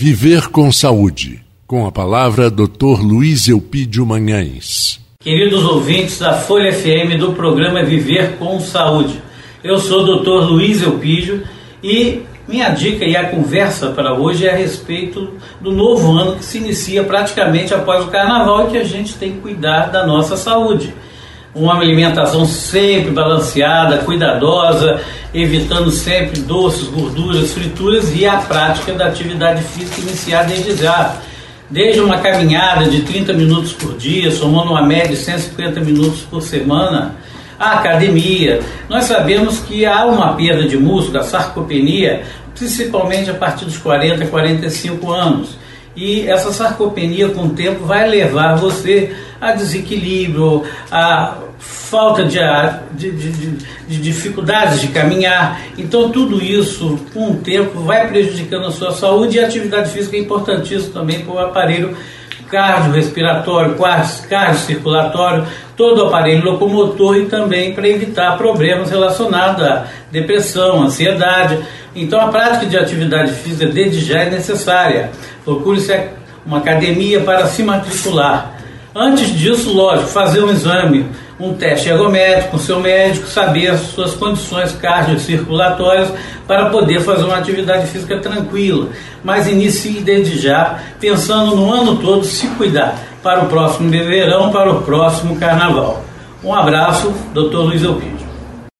Viver com Saúde. Com a palavra, Dr. Luiz Eupídio Manhães. Queridos ouvintes da Folha FM do programa Viver com Saúde. Eu sou o Dr. Luiz Eupídio e minha dica e a conversa para hoje é a respeito do novo ano que se inicia praticamente após o carnaval e que a gente tem que cuidar da nossa saúde uma alimentação sempre balanceada, cuidadosa, evitando sempre doces, gorduras, frituras e a prática da atividade física iniciar desde já. Desde uma caminhada de 30 minutos por dia, somando uma média de 150 minutos por semana, a academia. Nós sabemos que há uma perda de músculo, a sarcopenia, principalmente a partir dos 40, 45 anos. E essa sarcopenia, com o tempo, vai levar você a desequilíbrio, a falta de, de, de, de, dificuldades de caminhar. Então, tudo isso, com o tempo, vai prejudicando a sua saúde e a atividade física é importantíssima também para o aparelho cardiorrespiratório, cardiocirculatório, todo o aparelho locomotor e também para evitar problemas relacionados à depressão, ansiedade. Então, a prática de atividade física desde já é necessária. Procure-se uma academia para se matricular. Antes disso, lógico, fazer um exame um teste ergométrico com seu médico, saber as suas condições cardiocirculatórias para poder fazer uma atividade física tranquila. Mas inicie desde já, pensando no ano todo se cuidar para o próximo verão, para o próximo carnaval. Um abraço, Dr. Luiz Elpino.